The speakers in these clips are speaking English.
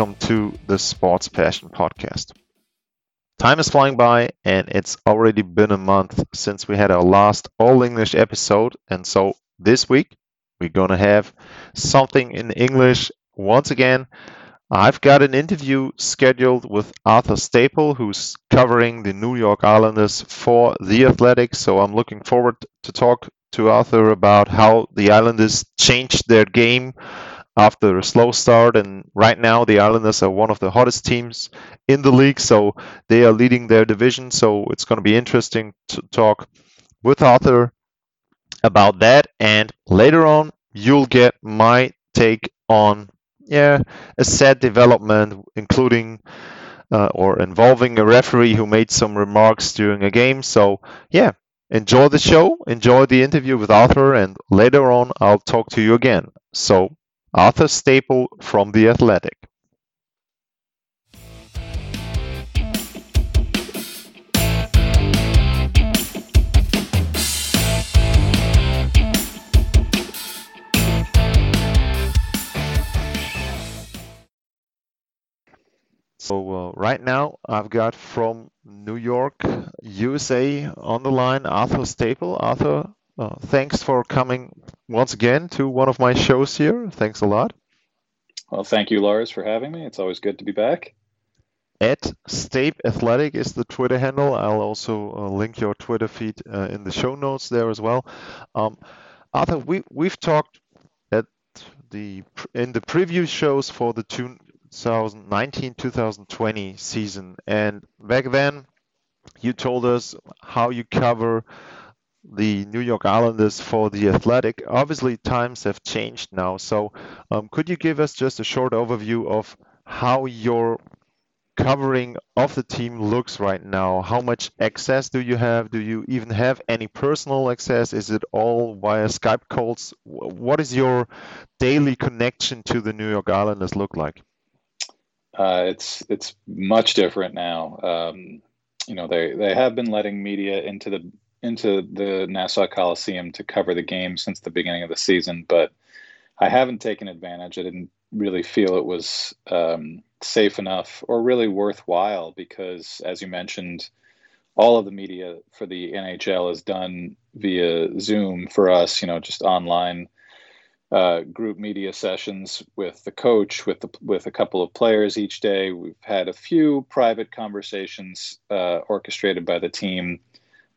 Welcome to the Sports Passion Podcast. Time is flying by, and it's already been a month since we had our last all English episode. And so this week, we're going to have something in English once again. I've got an interview scheduled with Arthur Staple, who's covering the New York Islanders for The Athletic. So I'm looking forward to talk to Arthur about how the Islanders changed their game after a slow start. And right now, the Islanders are one of the hottest teams in the league. So they are leading their division. So it's going to be interesting to talk with Arthur about that. And later on, you'll get my take on yeah a sad development, including uh, or involving a referee who made some remarks during a game. So yeah. Enjoy the show, enjoy the interview with Arthur, and later on I'll talk to you again. So Arthur Staple from The Athletic. So uh, right now I've got from New York, USA on the line Arthur Staple. Arthur, uh, thanks for coming once again to one of my shows here. Thanks a lot. Well, thank you, Lars, for having me. It's always good to be back. At Stape Athletic is the Twitter handle. I'll also uh, link your Twitter feed uh, in the show notes there as well. Um, Arthur, we we've talked at the in the preview shows for the 2019-2020 season, and back then you told us how you cover the New York Islanders for the Athletic. Obviously, times have changed now. So, um, could you give us just a short overview of how your covering of the team looks right now? How much access do you have? Do you even have any personal access? Is it all via Skype calls? What is your daily connection to the New York Islanders look like? Uh, it's it's much different now. Um, you know, they they have been letting media into the into the Nassau Coliseum to cover the game since the beginning of the season, but I haven't taken advantage. I didn't really feel it was um, safe enough or really worthwhile because, as you mentioned, all of the media for the NHL is done via Zoom for us. You know, just online uh, group media sessions with the coach, with the with a couple of players each day. We've had a few private conversations uh, orchestrated by the team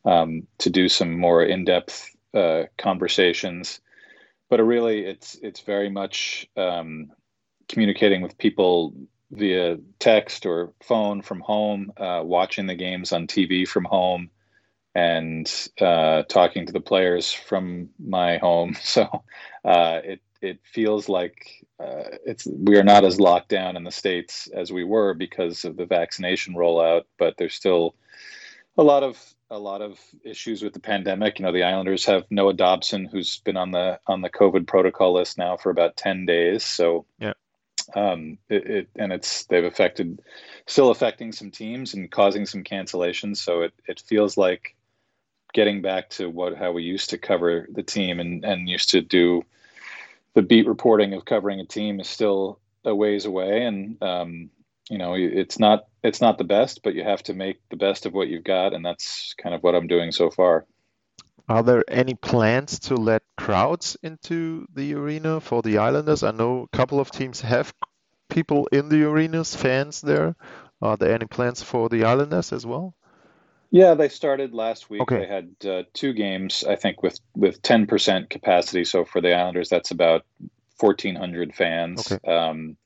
um, to do some more in-depth uh, conversations. But really, it's it's very much um, communicating with people via text or phone from home, uh, watching the games on TV from home, and uh, talking to the players from my home. So uh, it it feels like uh, it's we are not as locked down in the states as we were because of the vaccination rollout, but there's still a lot of a lot of issues with the pandemic. You know, the Islanders have Noah Dobson, who's been on the on the COVID protocol list now for about ten days. So yeah, um, it, it and it's they've affected, still affecting some teams and causing some cancellations. So it it feels like getting back to what how we used to cover the team and and used to do the beat reporting of covering a team is still a ways away and um, you know it's not it's not the best but you have to make the best of what you've got and that's kind of what i'm doing so far. Are there any plans to let crowds into the arena for the islanders? I know a couple of teams have people in the arenas fans there. Are there any plans for the islanders as well? Yeah they started last week. Okay. they had uh, two games i think with with 10% capacity. So for the islanders that's about 1400 fans. Okay. um,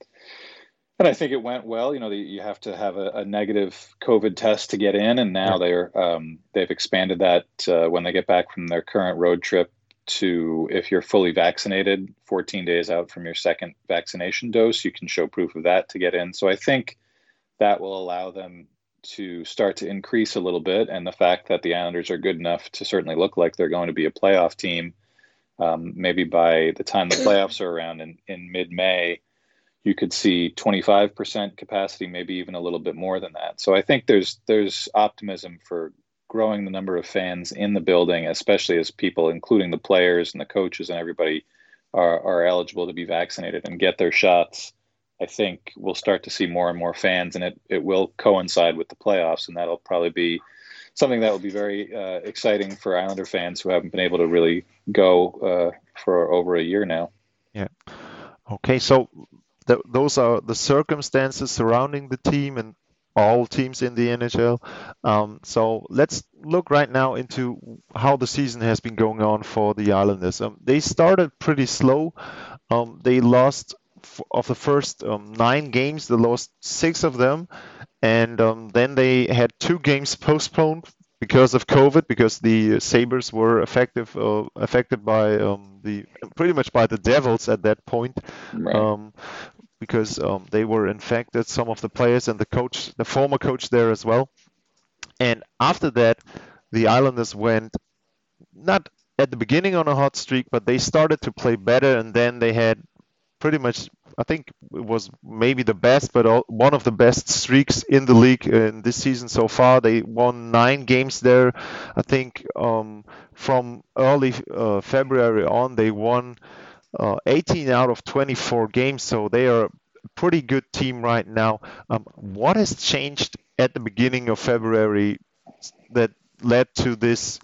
and I think it went well. You know, the, you have to have a, a negative COVID test to get in, and now Yeah. they're um, they've expanded that uh, when they get back from their current road trip to if you're fully vaccinated, 14 days out from your second vaccination dose, you can show proof of that to get in. So I think that will allow them to start to increase a little bit. And the fact that the Islanders are good enough to certainly look like they're going to be a playoff team, um, maybe by the time the playoffs are around in, in mid May, you could see 25% capacity, maybe even a little bit more than that. So I think there's there's optimism for growing the number of fans in the building, especially as people, including the players and the coaches and everybody, are, are eligible to be vaccinated and get their shots. I think we'll start to see more and more fans, and it, it will coincide with the playoffs, and that'll probably be something that will be very uh, exciting for Islander fans who haven't been able to really go uh, for over a year now. Yeah. Okay, so th- those are the circumstances surrounding the team and all teams in the NHL. Um, so let's look right now into how the season has been going on for the Islanders. Um, they started pretty slow. Um, they lost of the first um, nine games, they lost six of them, and um, then they had two games postponed because of COVID, because the Sabres were effective uh, affected by um, the pretty much by the Devils at that point. Right. Um, because um, they were infected, some of the players and the coach, the former coach there as well. And after that, the Islanders went not at the beginning on a hot streak, but they started to play better, and then they had pretty much I think it was maybe the best, but one of the best streaks in the league in this season so far. They won nine games there. I think um, from early uh, February on, they won uh, 18 out of 24 games. So they are a pretty good team right now. Um, what has changed at the beginning of February that led to this?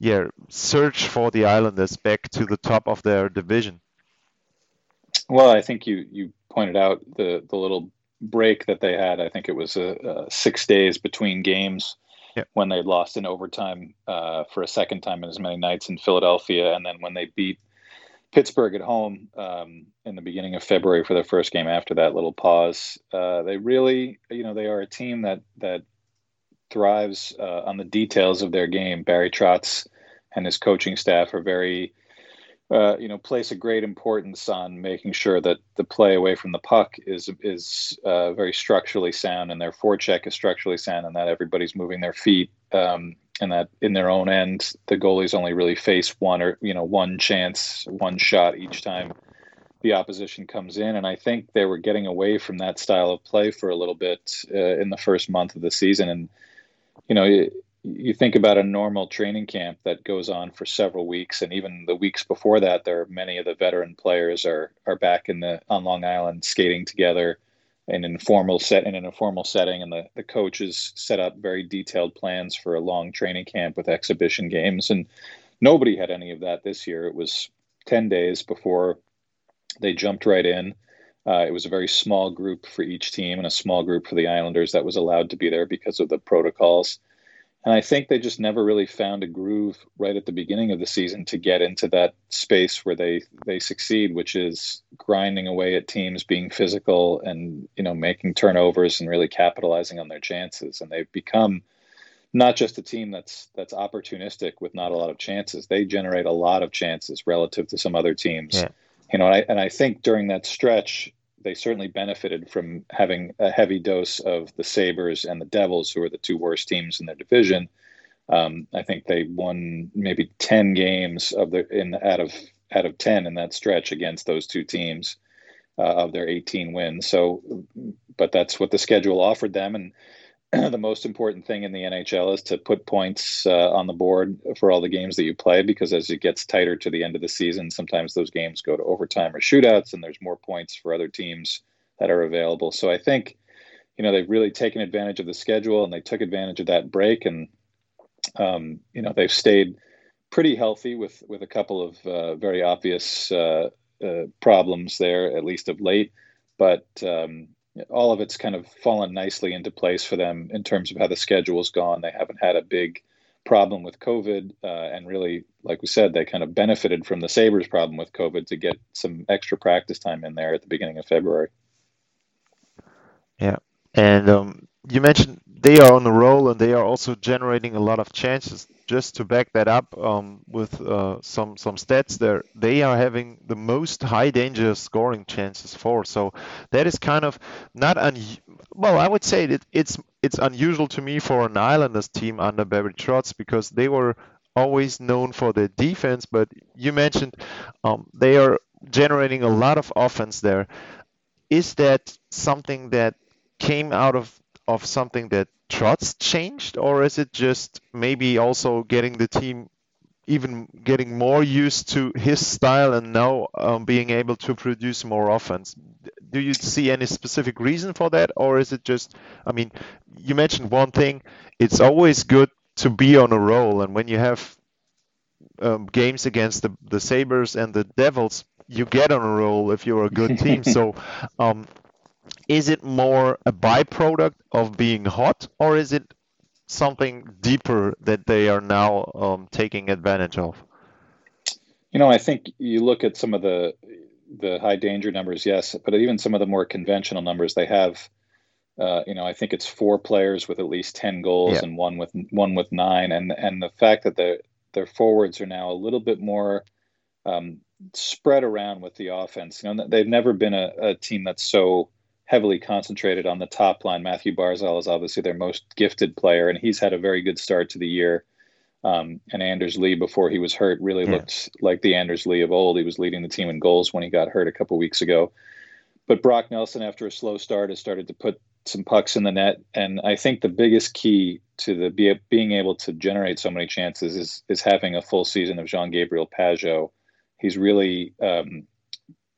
Yeah, search for the Islanders back to the top of their division. Well, I think you you pointed out the the little break that they had. I think it was a, a six days between games yep. when they lost in overtime uh, for a second time in as many nights in Philadelphia, and then when they beat Pittsburgh at home um, in the beginning of February for their first game after that little pause. Uh, they really, you know, they are a team that that thrives uh, on the details of their game. Barry Trotz and his coaching staff are very uh, you know, place a great importance on making sure that the play away from the puck is is uh, very structurally sound, and their forecheck is structurally sound, and that everybody's moving their feet, um, and that in their own end, the goalies only really face one or you know one chance, one shot each time the opposition comes in. And I think they were getting away from that style of play for a little bit uh, in the first month of the season, and you know you you think about a normal training camp that goes on for several weeks, and even the weeks before that, there are many of the veteran players are are back in the on Long Island skating together an informal set in an informal setting, and the the coaches set up very detailed plans for a long training camp with exhibition games, and nobody had any of that this year. It was ten days before they jumped right in. Uh, it was a very small group for each team and a small group for the Islanders that was allowed to be there because of the protocols. And I think they just never really found a groove right at the beginning of the season to get into that space where they they succeed, which is grinding away at teams, being physical, and you know making turnovers and really capitalizing on their chances. And they've become not just a team that's that's opportunistic with not a lot of chances. They generate a lot of chances relative to some other teams. Yeah. You know, and I, and I think during that stretch, they certainly benefited from having a heavy dose of the Sabres and the Devils, who are the two worst teams in their division. Um, I think they won maybe ten games of the in out of out of ten in that stretch against those two teams uh, of their 18 wins. So, but that's what the schedule offered them, and the most important thing in the NHL is to put points uh, on the board for all the games that you play because as it gets tighter to the end of the season, sometimes those games go to overtime or shootouts, and there's more points for other teams that are available. So I think, you know, they've really taken advantage of the schedule and they took advantage of that break, and um, you know, they've stayed pretty healthy with with a couple of uh, very obvious uh, uh problems there, at least of late. But um, all of it's kind of fallen nicely into place for them in terms of how the schedule's gone. They haven't had a big problem with COVID, uh, and really, like we said, they kind of benefited from the Sabres problem with COVID to get some extra practice time in there at the beginning of February. Yeah, and um, you mentioned they are on a roll and they are also generating a lot of chances. Just to back that up um, with uh, some some stats there, they are having the most high danger scoring chances for. So that is kind of not un. Well, I would say that it's it's unusual to me for an Islanders team under Barry Trotz because they were always known for their defense. But you mentioned um, they are generating a lot of offense there. Is that something that came out of of something that Trotz changed, or is it just maybe also getting the team even getting more used to his style and now um, being able to produce more offense? Do you see any specific reason for that, or is it just? I mean, you mentioned one thing. It's always good to be on a roll, and when you have um, games against the, the Sabres and the Devils, you get on a roll if you're a good team. so, um, is it more a byproduct of being hot, or is it something deeper that they are now um, taking advantage of? You know, I think you look at some of the the high danger numbers, yes, but even some of the more conventional numbers they have. Uh, you know, I think it's four players with at least ten goals yeah. and one with one with nine, and and the fact that the their forwards are now a little bit more um, spread around with the offense. You know, they've never been a, a team that's so heavily concentrated on the top line. Matthew Barzal is obviously their most gifted player, and he's had a very good start to the year. Um, and Anders Lee, before he was hurt, really yeah. looked like the Anders Lee of old. He was leading the team in goals when he got hurt a couple weeks ago. But Brock Nelson, after a slow start, has started to put some pucks in the net. And I think the biggest key to the be, being able to generate so many chances is is having a full season of Jean Gabriel Pageau. He's really um,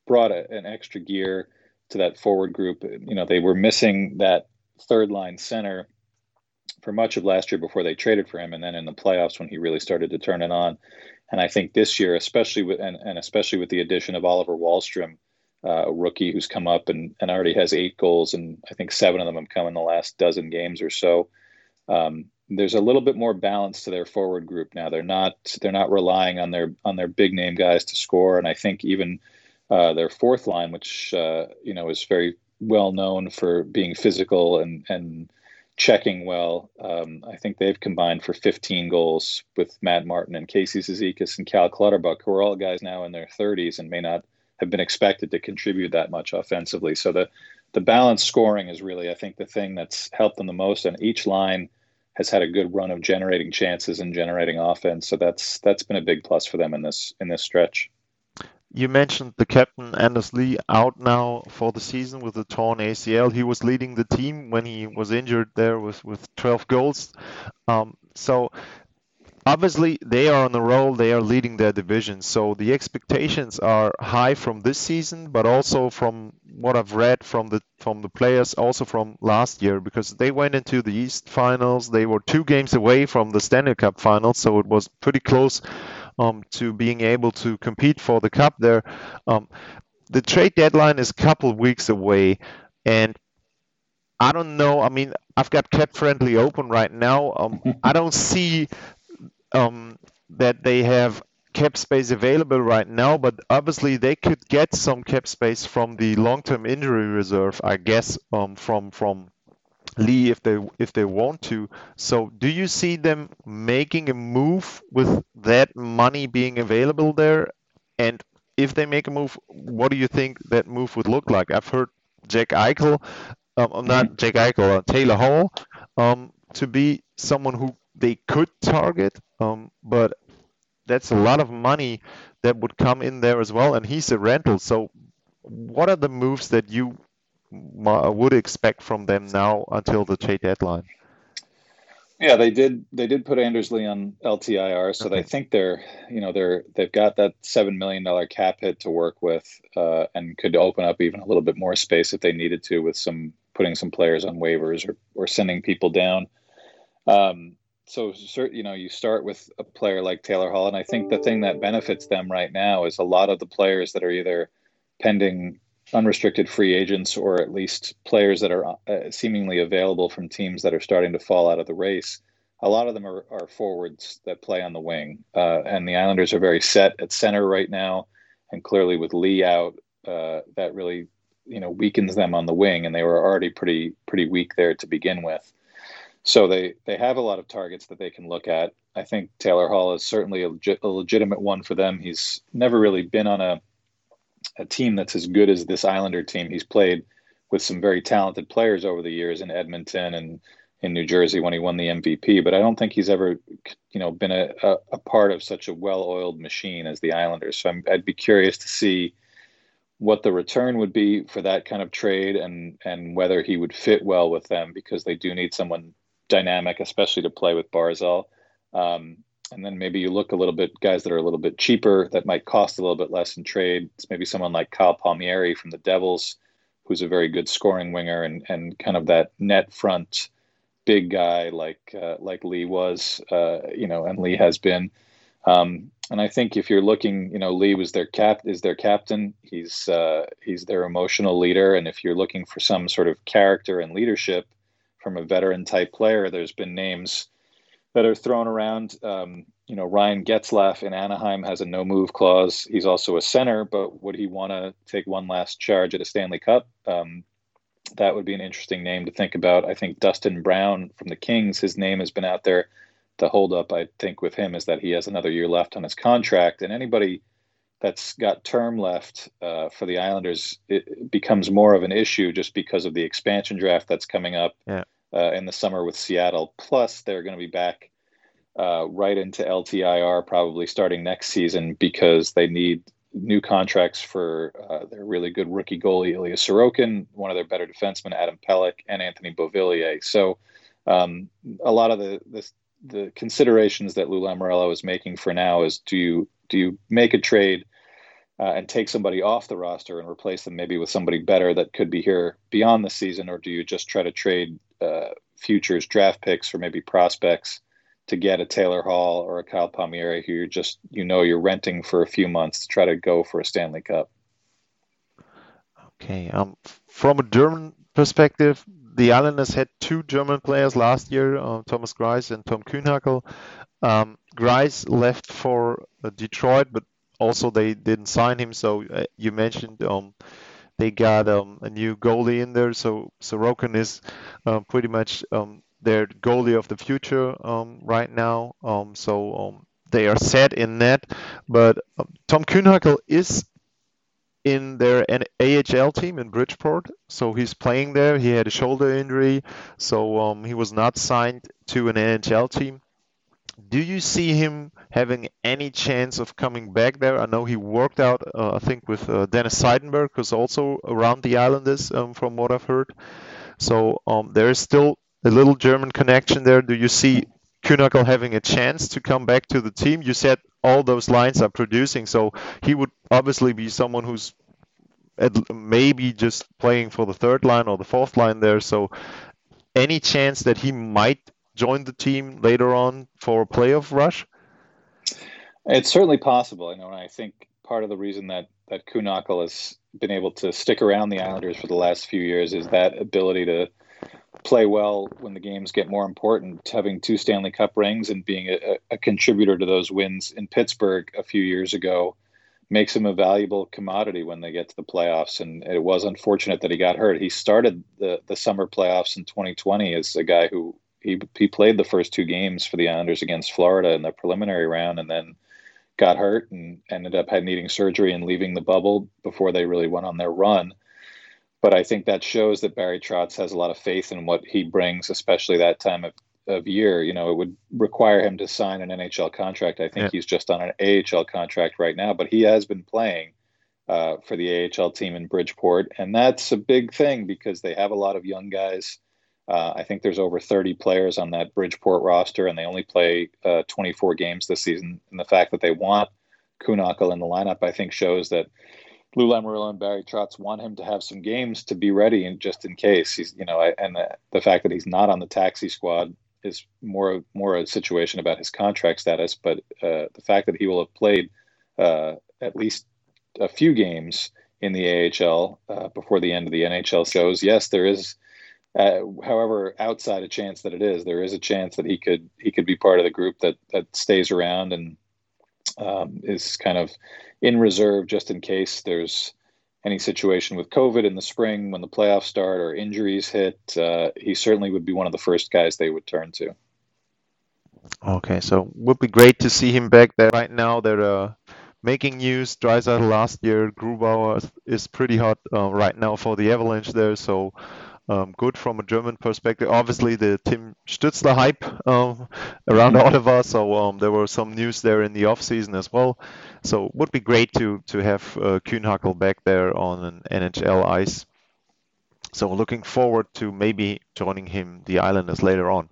brought a, an extra gear to that forward group. You know, they were missing that third line center for much of last year before they traded for him, and then in the playoffs when he really started to turn it on. And I think this year, especially with and, and especially with the addition of Oliver Wahlstrom, uh, a rookie who's come up and, and already has eight goals, and I think seven of them have come in the last dozen games or so. Um, there's a little bit more balance to their forward group now. They're not they're not relying on their on their big name guys to score, and I think even uh, their fourth line, which uh, you know is very well known for being physical and and checking well. Um, I think they've combined for 15 goals with Matt Martin and Casey Cizikas and Cal Clutterbuck, who are all guys now in their 30s and may not have been expected to contribute that much offensively. So the the balanced scoring is really, I think, the thing that's helped them the most. And each line has had a good run of generating chances and generating offense. So that's that's been a big plus for them in this in this stretch. You mentioned the captain Anders Lee out now for the season with a torn ACL. He was leading the team when he was injured there with, with 12 goals. Um, so obviously they are on the roll. They are leading their division. So the expectations are high from this season, but also from what I've read from the from the players, also from last year, because they went into the East Finals. They were two games away from the Stanley Cup Finals, so it was pretty close to being able to compete for the cup there. Um, the trade deadline is a couple weeks away, and I don't know. I mean, I've got CapFriendly open right now. Um, I don't see um, that they have cap space available right now, but obviously they could get some cap space from the long-term injury reserve, I guess, um, from from Lee if they if they want to. So do you see them making a move with that money being available there? And if they make a move, what do you think that move would look like? I've heard Jack Eichel, um, not mm-hmm. Jack Eichel, uh, Taylor Hall, um, to be someone who they could target, um, but that's a lot of money that would come in there as well, and he's a rental. So, what are the moves that you would expect from them now until the trade deadline? Yeah, they did. They did put Anders Lee on LTIR, so okay. they think they're, you know, they're they've got that seven million dollar cap hit to work with, uh, and could open up even a little bit more space if they needed to, with some putting some players on waivers or or sending people down. Um, so, you know, you start with a player like Taylor Hall, and I think the thing that benefits them right now is a lot of the players that are either pending unrestricted free agents or at least players that are uh, seemingly available from teams that are starting to fall out of the race. A lot of them are, are forwards that play on the wing, uh, and the Islanders are very set at center right now. And clearly, with Lee out, uh, that really you know weakens them on the wing, and they were already pretty pretty weak there to begin with. So they they have a lot of targets that they can look at. I think Taylor Hall is certainly a, a legitimate one for them. He's never really been on a a team that's as good as this Islander team. He's played with some very talented players over the years in Edmonton and in New Jersey when he won the MVP, but I don't think he's ever, you know, been a, a, a part of such a well-oiled machine as the Islanders. So i would be curious to see what the return would be for that kind of trade and and whether he would fit well with them because they do need someone dynamic, especially to play with Barzal. Um, and then maybe you look a little bit guys that are a little bit cheaper that might cost a little bit less in trade. It's maybe someone like Kyle Palmieri from the Devils, who's a very good scoring winger and and kind of that net front big guy like uh, like Lee was, uh, you know, and Lee has been. Um, and I think if you're looking, you know, Lee was their cap is their captain. He's uh, he's their emotional leader, and if you're looking for some sort of character and leadership from a veteran type player, there's been names that are thrown around. Um, you know, Ryan Getzlaf in Anaheim has a no move clause. He's also a center, but would he want to take one last charge at a Stanley Cup? Um, that would be an interesting name to think about. I think Dustin Brown from the Kings, his name has been out there. The holdup, I think, with him is that he has another year left on his contract, and anybody that's got term left uh, for the Islanders it becomes more of an issue just because of the expansion draft that's coming up yeah. Uh, in the summer with Seattle. Plus, they're going to be back uh, right into LTIR probably starting next season because they need new contracts for uh, their really good rookie goalie Ilya Sorokin, one of their better defensemen Adam Pelech, and Anthony Beauvillier. So um, a lot of the, the, the considerations that Lou Lamoriello is making for now is do you do you make a trade uh, and take somebody off the roster and replace them maybe with somebody better that could be here beyond the season, or do you just try to trade uh, futures draft picks or maybe prospects? to get a Taylor Hall or a Kyle Palmieri who you're just you know you're renting for a few months to try to go for a Stanley Cup. Okay, um, from a German perspective, the Islanders had two German players last year, uh, Thomas Greiss and Tom Kühnhackl. Um, Greiss left for uh, Detroit, but also they didn't sign him. So uh, you mentioned um, they got um, a new goalie in there. So Sorokin is uh, pretty much um, their goalie of the future um, right now. Um, so they are set in net. But Tom Kühnhackl is in their AHL team in Bridgeport, so he's playing there. He had a shoulder injury, so he was not signed to an NHL team. Do you see him having any chance of coming back there? I know he worked out, uh, I think, with uh, Dennis Seidenberg, who's also around the Islanders, um, from what I've heard. So um, there is still a little German connection there. Do you see Kühnhackl having a chance to come back to the team? You said all those lines are producing, so he would obviously be someone who's maybe just playing for the third line or the fourth line there. So, any chance that he might join the team later on for a playoff rush? It's certainly possible. You know, I think part of the reason that that Kühnhackl has been able to stick around the Islanders for the last few years is that ability to play well when the games get more important. Having two Stanley Cup rings and being a, a, contributor to those wins in Pittsburgh a few years ago makes him a valuable commodity when they get to the playoffs. And it was unfortunate that he got hurt. He started the, the summer playoffs in 2020 as a guy who he, he played the first two games for the Islanders against Florida in the preliminary round and then got hurt and ended up had needing surgery and leaving the bubble before they really went on their run but I think that shows that Barry Trotz has a lot of faith in what he brings, especially that time of, of year. You know, it would require him to sign an NHL contract. I think yeah. he's just on an AHL contract right now, but he has been playing uh, for the AHL team in Bridgeport, and that's a big thing because they have a lot of young guys. Uh, I think there's over 30 players on that Bridgeport roster, and they only play uh, 24 games this season. And the fact that they want Kühnhackl in the lineup, I think, shows that Lou Lamoriello and Barry Trotz want him to have some games to be ready, and just in case he's, you know, and the, the fact that he's not on the taxi squad is more more a situation about his contract status. But uh, the fact that he will have played uh, at least a few games in the AHL uh, before the end of the NHL shows, yes, there is. Uh, however, outside a chance that it is, there is a chance that he could he could be part of the group that that stays around and um, is kind of in reserve just in case there's any situation with COVID in the spring when the playoffs start or injuries hit, uh, he certainly would be one of the first guys they would turn to. Okay, so would be great to see him back there. Right now, they're uh, making news. Draisaitl last year, Grubauer is pretty hot uh, right now for the Avalanche there. So um, good from a German perspective. Obviously, the Tim Stützle hype um, around. Ottawa, so um, there were some news there in the off season as well. So would be great to to have uh, Kühnhackl back there on an NHL ice. So looking forward to maybe joining him the Islanders later on.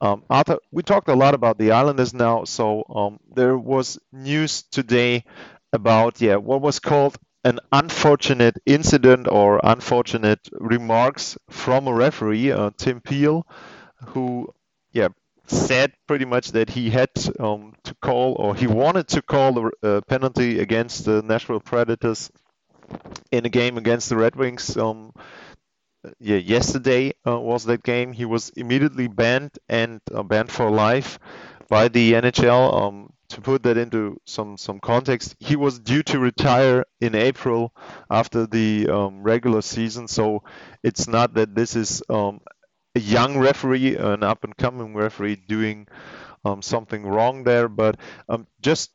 Um, Arthur, we talked a lot about the Islanders now. So um, there was news today about yeah what was called an unfortunate incident or unfortunate remarks from a referee, uh, Tim Peel, who yeah said pretty much that he had um, to call or he wanted to call a uh, penalty against the Nashville Predators in a game against the Red Wings. Um, yeah, yesterday uh, was that game. He was immediately banned and uh, banned for life by the NHL. Um, to put that into some some context, he was due to retire in April after the um, regular season. So it's not that this is um, a young referee, an up and coming referee doing um, something wrong there, but um, just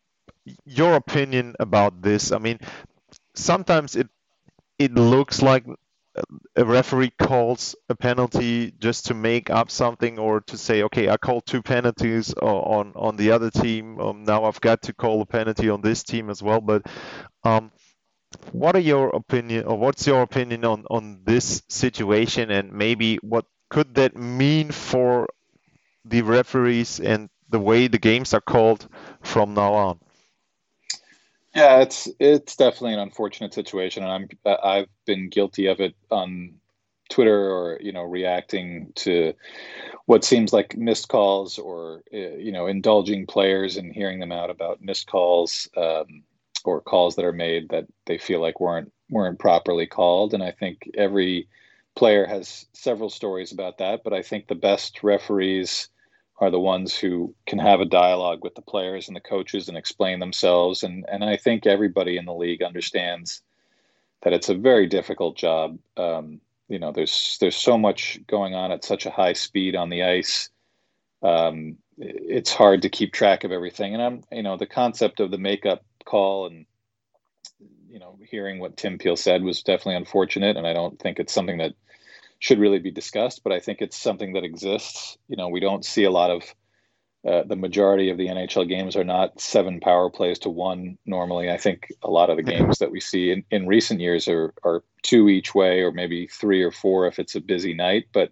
your opinion about this. I mean, sometimes it it looks like a referee calls a penalty just to make up something or to say, okay, I called two penalties on on the other team. Um, now I've got to call a penalty on this team as well. But um, what are your opinion, or what's your opinion on on this situation, and maybe what could that mean for the referees and the way the games are called from now on? Yeah, it's it's definitely an unfortunate situation, and I'm I've been guilty of it on Twitter or you know reacting to what seems like missed calls or uh, you know indulging players and hearing them out about missed calls um, or calls that are made that they feel like weren't weren't properly called. And I think every player has several stories about that. But I think the best referees are the ones who can have a dialogue with the players and the coaches and explain themselves. And and I think everybody in the league understands that it's a very difficult job. Um, you know, there's there's so much going on at such a high speed on the ice. Um, it's hard to keep track of everything. And I'm, you know, the concept of the makeup call and you know, hearing what Tim Peel said was definitely unfortunate, and I don't think it's something that should really be discussed, but I think it's something that exists. You know, we don't see a lot of uh, the majority of the NHL games are not seven power plays to one normally. I think a lot of the games that we see in, in recent years are, are two each way or maybe three or four if it's a busy night. But,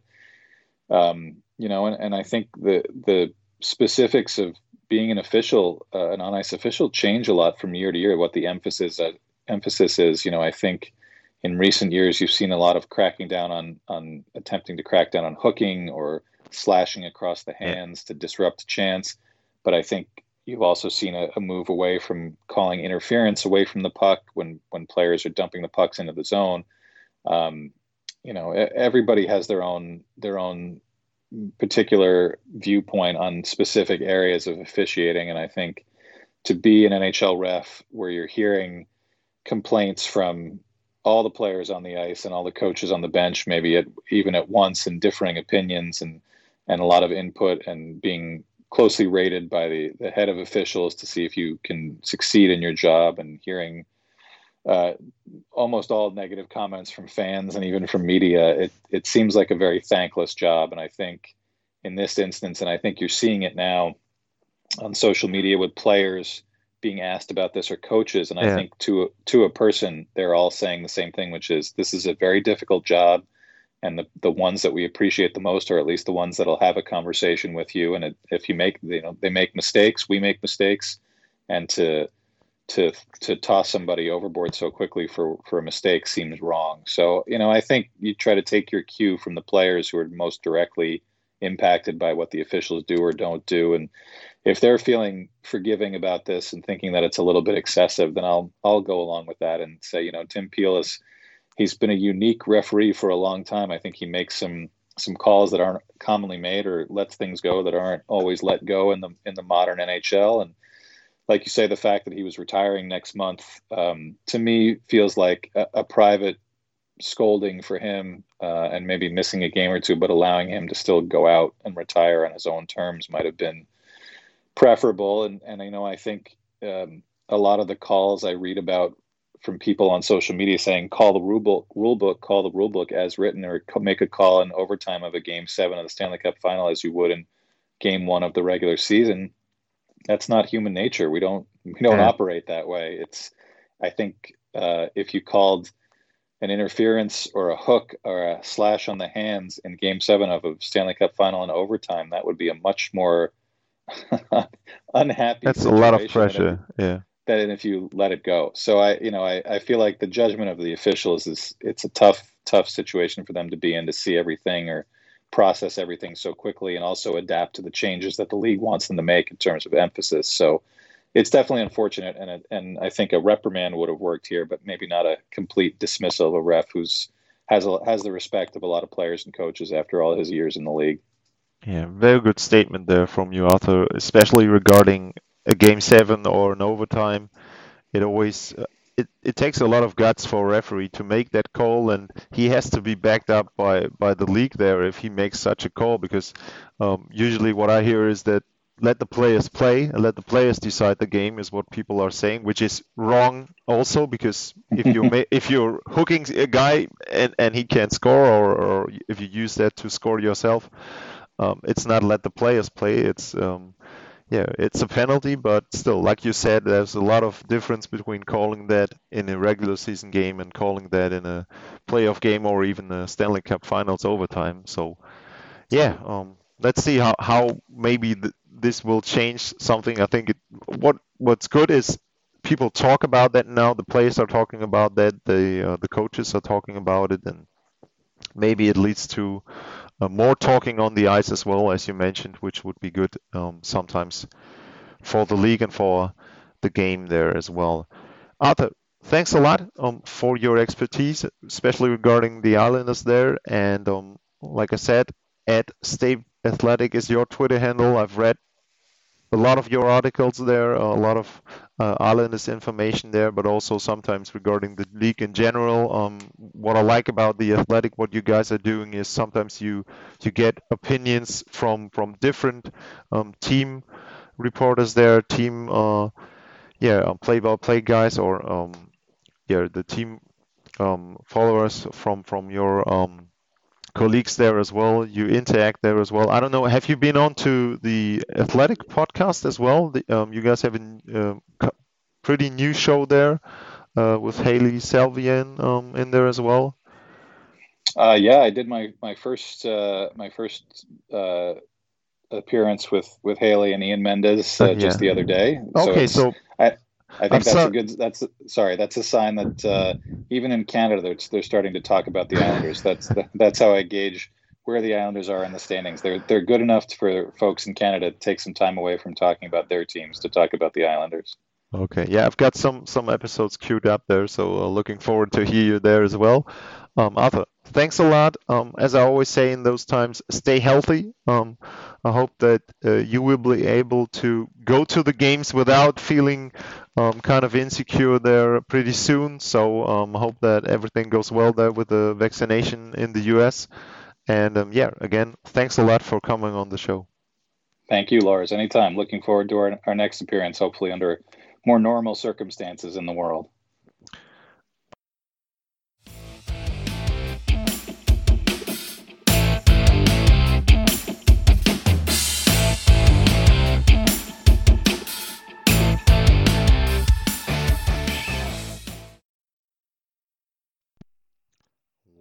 um, you know, and, and I think the, the specifics of being an official, uh, an on ice official, change a lot from year to year. What the emphasis uh, emphasis is, you know, I think in recent years, you've seen a lot of cracking down on on attempting to crack down on hooking or slashing across the hands to disrupt chance. But I think you've also seen a, a, move away from calling interference away from the puck when when players are dumping the pucks into the zone. Um, you know, everybody has their own their own particular viewpoint on specific areas of officiating, and I think to be an NHL ref where you're hearing complaints from all the players on the ice and all the coaches on the bench, maybe at, even at once, and differing opinions and and a lot of input and being closely rated by the, the head of officials to see if you can succeed in your job and hearing uh, almost all negative comments from fans and even from media. It it seems like a very thankless job, and I think in this instance, and I think you're seeing it now on social media with players being asked about this are coaches, and I think to a, to a person, they're all saying the same thing, which is this is a very difficult job, and the the ones that we appreciate the most are at least the ones that'll have a conversation with you. And it, if you make you know they make mistakes, we make mistakes, and to to to toss somebody overboard so quickly for for a mistake seems wrong. So you know I think you try to take your cue from the players who are most directly impacted by what the officials do or don't do and if they're feeling forgiving about this and thinking that it's a little bit excessive, then I'll I'll go along with that and say, you know, Tim Peel is he's been a unique referee for a long time. I think he makes some some calls that aren't commonly made or lets things go that aren't always let go in the in the modern NHL and like you say, the fact that he was retiring next month um, to me feels like a, a private scolding for him uh, and maybe missing a game or two, but allowing him to still go out and retire on his own terms might have been preferable. And and you know, I think um, a lot of the calls I read about from people on social media saying call the rule book, rule book, call the rule book as written, or make a call in overtime of a game seven of the Stanley Cup final as you would in game one of the regular season. That's not human nature. We don't we don't yeah. operate that way. It's I think uh, if you called an interference or a hook or a slash on the hands in game seven of a Stanley Cup final in overtime, that would be a much more unhappy. That's a lot of pressure. yeah. Than if you let it go. So I, you know, I, I feel like the judgment of the officials is it's a tough, tough situation for them to be in to see everything or process everything so quickly and also adapt to the changes that the league wants them to make in terms of emphasis. So it's definitely unfortunate, and and I think a reprimand would have worked here, but maybe not a complete dismissal of a ref who's has a, has the respect of a lot of players and coaches after all his years in the league. Yeah, very good statement there from you, Arthur, especially regarding a game seven or an overtime. It always uh, it, it takes a lot of guts for a referee to make that call, and he has to be backed up by by the league there if he makes such a call. Because um, usually what I hear is that let the players play and let the players decide the game is what people are saying, which is wrong also because if you ma- if you're hooking a guy and, and he can't score or, or if you use that to score yourself, um, it's not let the players play. It's um, yeah, it's a penalty, but still, like you said, there's a lot of difference between calling that in a regular season game and calling that in a playoff game or even a Stanley Cup Finals overtime. So, yeah, um, let's see how, how maybe th- this will change something. I think it, what what's good is people talk about that now. The players are talking about that. The uh, the coaches are talking about it, and maybe it leads to uh, more talking on the ice as well, as you mentioned, which would be good um, sometimes for the league and for the game there as well. Arthur, thanks a lot um, for your expertise, especially regarding the Islanders there. And um, like I said, at Stape Athletic is your Twitter handle. I've read a lot of your articles there, a lot of uh, Islanders information there, but also sometimes regarding the league in general. Um, what I like about the Athletic, what you guys are doing is sometimes you you get opinions from from different um, team reporters there, team uh, yeah um, play-by-play guys or um, yeah the team um, followers from from your um, colleagues there as well. You interact there as well. I don't know. Have you been on to the Athletic podcast as well? The, um, you guys have a uh, pretty new show there uh, with Hailey Salvian um, in there as well. Uh, yeah, I did my my first uh, my first uh, appearance with with Hailey and Ian Mendes uh, just the other day. Okay, so, so I, I think that's a good. That's sorry. That's a sign that uh, even in Canada, they're they're starting to talk about the Islanders. That's the, that's how I gauge where the Islanders are in the standings. They're they're good enough for folks in Canada to take some time away from talking about their teams to talk about the Islanders. Okay, yeah, I've got some some episodes queued up there, so uh, looking forward to hear you there as well. Um, Arthur, thanks a lot. Um, as I always say in those times, stay healthy. Um, I hope that uh, you will be able to go to the games without feeling um, kind of insecure there pretty soon. So um, hope that everything goes well there with the vaccination in the US. And um, yeah, again, thanks a lot for coming on the show. Thank you, Lars. Anytime. Looking forward to our, our next appearance, hopefully under more normal circumstances in the world.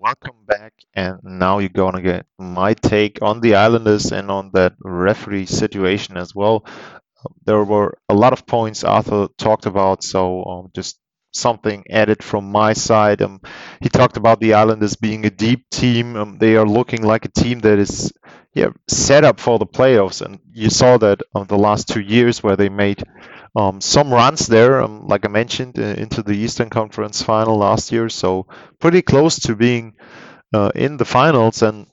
Welcome back, and now you're gonna get my take on the Islanders and on that referee situation as well. There were a lot of points Arthur talked about, so um, just something added from my side. Um, he talked about the Islanders being a deep team. Um, they are looking like a team that is yeah set up for the playoffs, and you saw that on the last two years where they made um, some runs there, um, like I mentioned, uh, into the Eastern Conference final last year. So pretty close to being uh, in the finals. And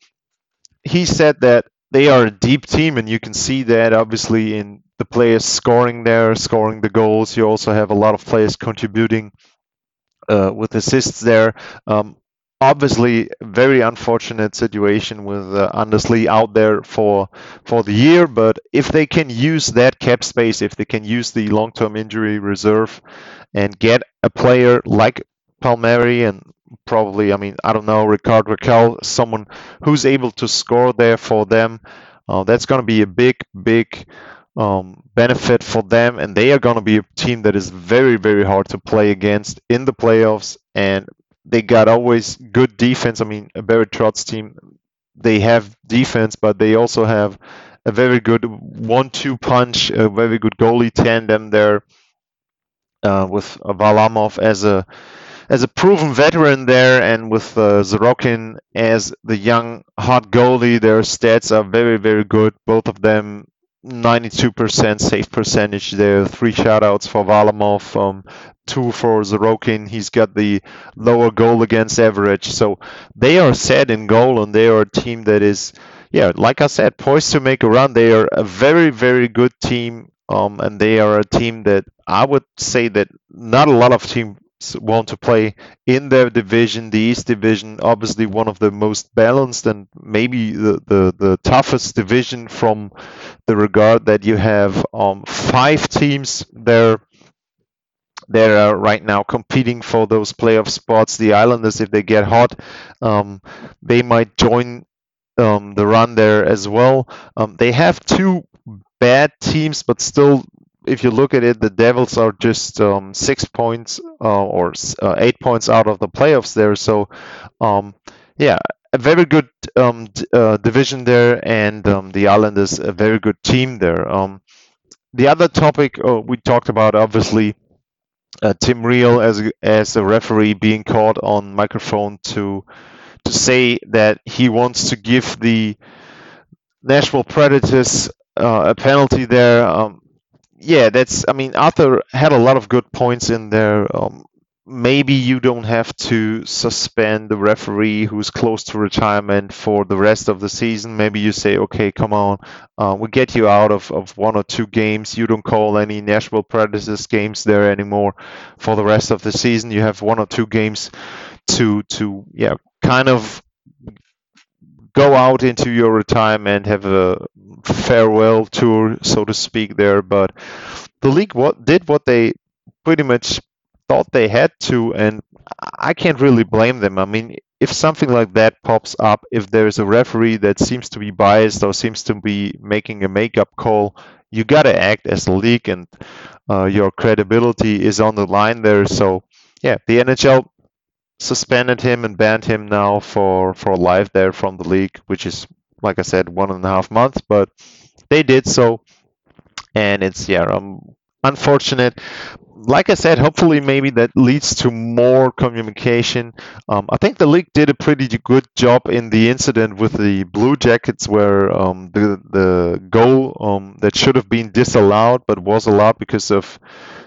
he said that they are a deep team, and you can see that obviously in the players scoring there, scoring the goals. You also have a lot of players contributing uh, with assists there. Um, obviously, very unfortunate situation with uh, Anders Lee out there for for the year. But if they can use that cap space, if they can use the long-term injury reserve, and get a player like Palmieri and probably, I mean, I don't know, Rickard Rakell, someone who's able to score there for them. Uh, that's going to be a big, big um, benefit for them, and they are going to be a team that is very, very hard to play against in the playoffs. And they got always good defense. I mean, a Barry Trotz team, they have defense, but they also have a very good one-two punch, a very good goalie tandem there uh, with Varlamov as a as a proven veteran there, and with uh, Sorokin as the young hot goalie, their stats are very, very good. Both of them 92% save percentage there. Three shoutouts for Varlamov, um, two for Sorokin. He's got the lower goal against average. So they are set in goal, and they are a team that is, yeah, like I said, poised to make a run. They are a very, very good team, um, and they are a team that I would say that not a lot of teams want to play in their division, the East Division, obviously one of the most balanced and maybe the, the, the toughest division from the regard that you have um, five teams there that are right now competing for those playoff spots. The Islanders, if they get hot, um, they might join um, the run there as well. Um, they have two bad teams, but still if you look at it, the Devils are just um, six points uh, or uh, eight points out of the playoffs there. So, um, yeah, a very good um, d- uh, division there, and um, the Islanders a very good team there. Um, the other topic uh, we talked about, obviously, uh, Tim Peel as as a referee being called on microphone to to say that he wants to give the Nashville Predators uh, a penalty there. Um, yeah, that's. I mean, Arthur had a lot of good points in there. Um, maybe you don't have to suspend the referee who's close to retirement for the rest of the season. Maybe you say, okay, come on, uh, we get you out of, of one or two games. You don't call any Nashville Predators games there anymore for the rest of the season. You have one or two games to to yeah, kind of go out into your retirement, and have a farewell tour, so to speak, there. But the league what did what they pretty much thought they had to, and I can't really blame them. I mean, if something like that pops up, if there's a referee that seems to be biased or seems to be making a makeup call, you got to act as a league, and uh, your credibility is on the line there. So, yeah, the NHL suspended him and banned him now for for life there from the league, which is like I said, one and a half months. But they did so, and it's yeah, um, unfortunate. Like I said, hopefully maybe that leads to more communication. Um, I think the league did a pretty good job in the incident with the Blue Jackets, where um, the the goal um, that should have been disallowed but was allowed because of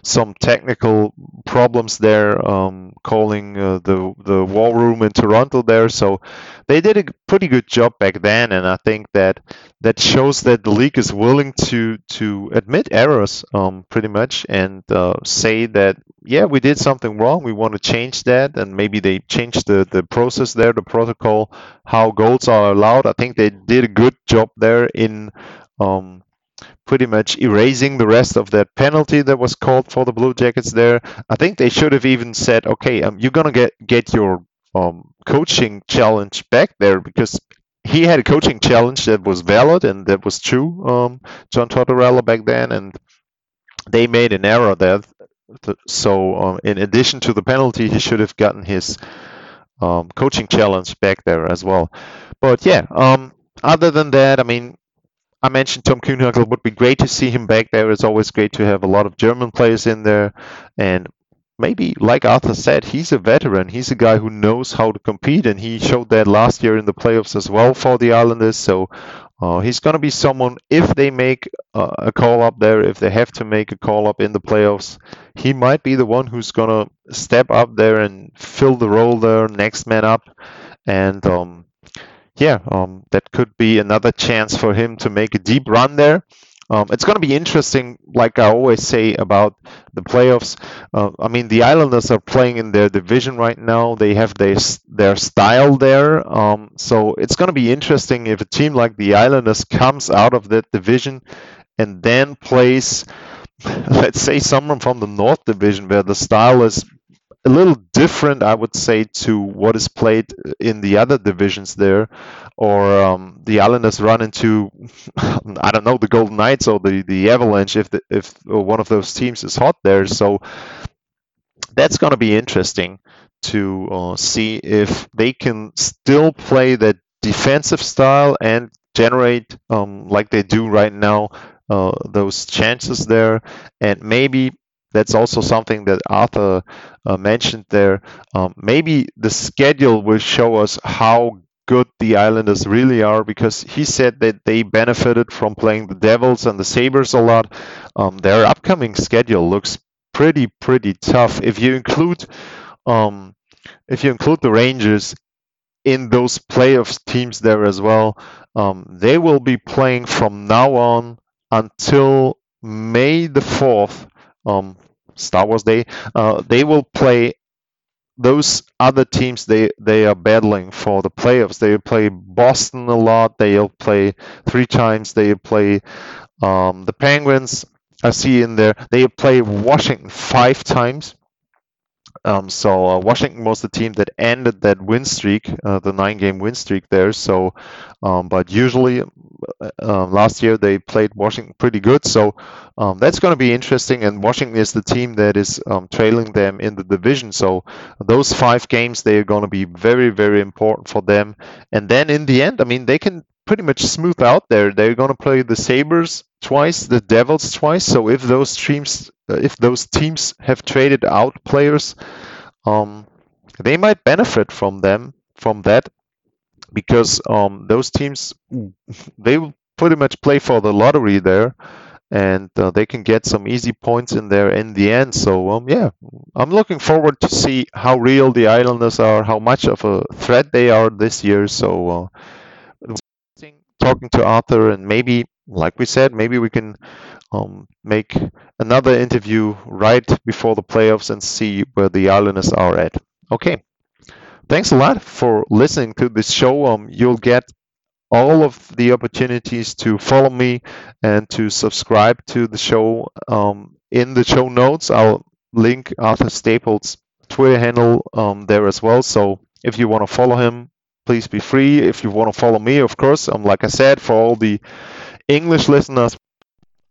some technical problems there, um, calling uh, the the war room in Toronto there. So they did a pretty good job back then, and I think that that shows that the league is willing to to admit errors, um, pretty much, and uh, say that yeah, we did something wrong. We want to change that, and maybe they changed the the process there, the protocol, how goals are allowed. I think they did a good job there in. Um, pretty much erasing the rest of that penalty that was called for the Blue Jackets there. I think they should have even said, okay, um, you're gonna get get your um, coaching challenge back there because he had a coaching challenge that was valid and that was true. Um, John Tortorella back then, and they made an error there. So um, in addition to the penalty, he should have gotten his um, coaching challenge back there as well. But yeah, um, other than that, I mean, I mentioned Tom Kuhnhackl. Would be great to see him back there. It's always great to have a lot of German players in there, and maybe, like Arthur said, he's a veteran. He's a guy who knows how to compete, and he showed that last year in the playoffs as well for the Islanders. So uh, he's going to be someone, if they make uh, a call up there, if they have to make a call up in the playoffs, he might be the one who's going to step up there and fill the role there, next man up. And um, yeah, um, that could be another chance for him to make a deep run there. um, it's going to be interesting, like I always say about the playoffs. Uh, I mean, the Islanders are playing in their division right now. They have their their style there, um, so it's going to be interesting if a team like the Islanders comes out of that division and then plays, let's say, someone from the North Division where the style is a little different, I would say, to what is played in the other divisions there, or um, the Islanders run into, I don't know, the Golden Knights or the, the Avalanche if the, if one of those teams is hot there. So that's going to be interesting to uh, see if they can still play that defensive style and generate, um, like they do right now, uh, those chances there, and maybe that's also something that Arthur uh, mentioned there. Um, maybe the schedule will show us how good the Islanders really are because he said that they benefited from playing the Devils and the Sabres a lot. Um, their upcoming schedule looks pretty pretty tough if you include um, if you include the Rangers in those playoffs teams there as well. Um, they will be playing from now on until May the fourth um, Star Wars Day, uh, they will play those other teams they they are battling for the playoffs. They play Boston a lot. They'll play three times. They play um, the Penguins. I see in there. They play Washington five times. Um, so uh, Washington was the team that ended that win streak, uh, the nine-game win streak there. So, um, but usually uh, last year they played Washington pretty good. So um, that's going to be interesting. And Washington is the team that is um, trailing them in the division. So those five games they are going to be very, very important for them. And then in the end, I mean, they can pretty much smooth out there. They're going to play the Sabres twice, the Devils twice. So if those teams uh, if those teams have traded out players, um, they might benefit from them from that because um, those teams they will pretty much play for the lottery there and uh, they can get some easy points in there in the end so um, yeah i'm looking forward to see how real the islanders are how much of a threat they are this year so uh, talking to arthur and maybe like we said maybe we can um, make another interview right before the playoffs and see where the Islanders are at. Okay. Thanks a lot for listening to this show. Um, you'll get all of the opportunities to follow me and to subscribe to the show um, in the show notes. I'll link Arthur Staples' Twitter handle um, there as well. So if you want to follow him, please be free. If you want to follow me, of course, um, like I said, for all the English listeners,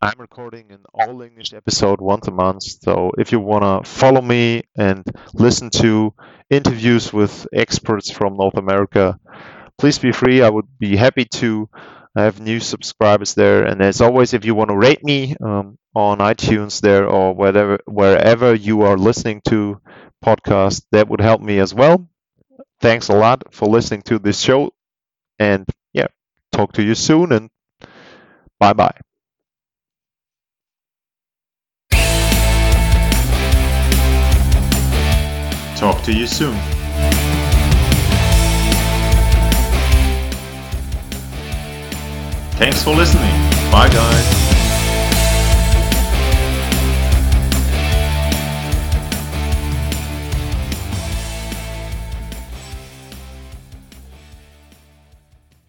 I'm recording an all English episode once a month. So if you want to follow me and listen to interviews with experts from North America, please be free. I would be happy to have new subscribers there. And as always, if you want to rate me um, on iTunes there or whatever, wherever you are listening to podcast, that would help me as well. Thanks a lot for listening to this show. And yeah, talk to you soon and bye bye. Talk to you soon. Thanks for listening. Bye, guys.